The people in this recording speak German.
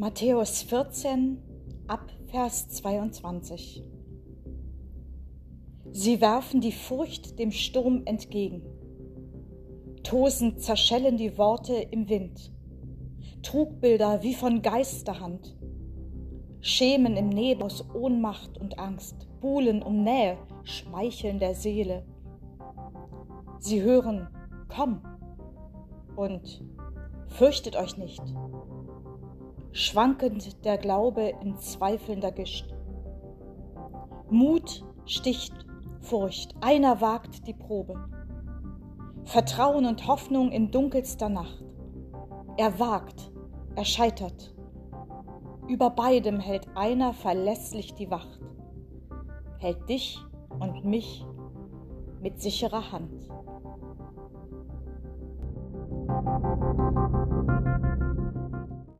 Matthäus 14 ab Vers 22 Sie werfen die Furcht dem Sturm entgegen. Tosend zerschellen die Worte im Wind. Trugbilder wie von Geisterhand. Schemen im Nebel aus Ohnmacht und Angst, buhlen um Nähe, schmeicheln der Seele. Sie hören, komm und fürchtet euch nicht schwankend der Glaube in zweifelnder Gischt. Mut sticht Furcht, einer wagt die Probe. Vertrauen und Hoffnung in dunkelster Nacht. Er wagt, er scheitert. Über beidem hält einer verlässlich die Wacht, hält dich und mich mit sicherer Hand.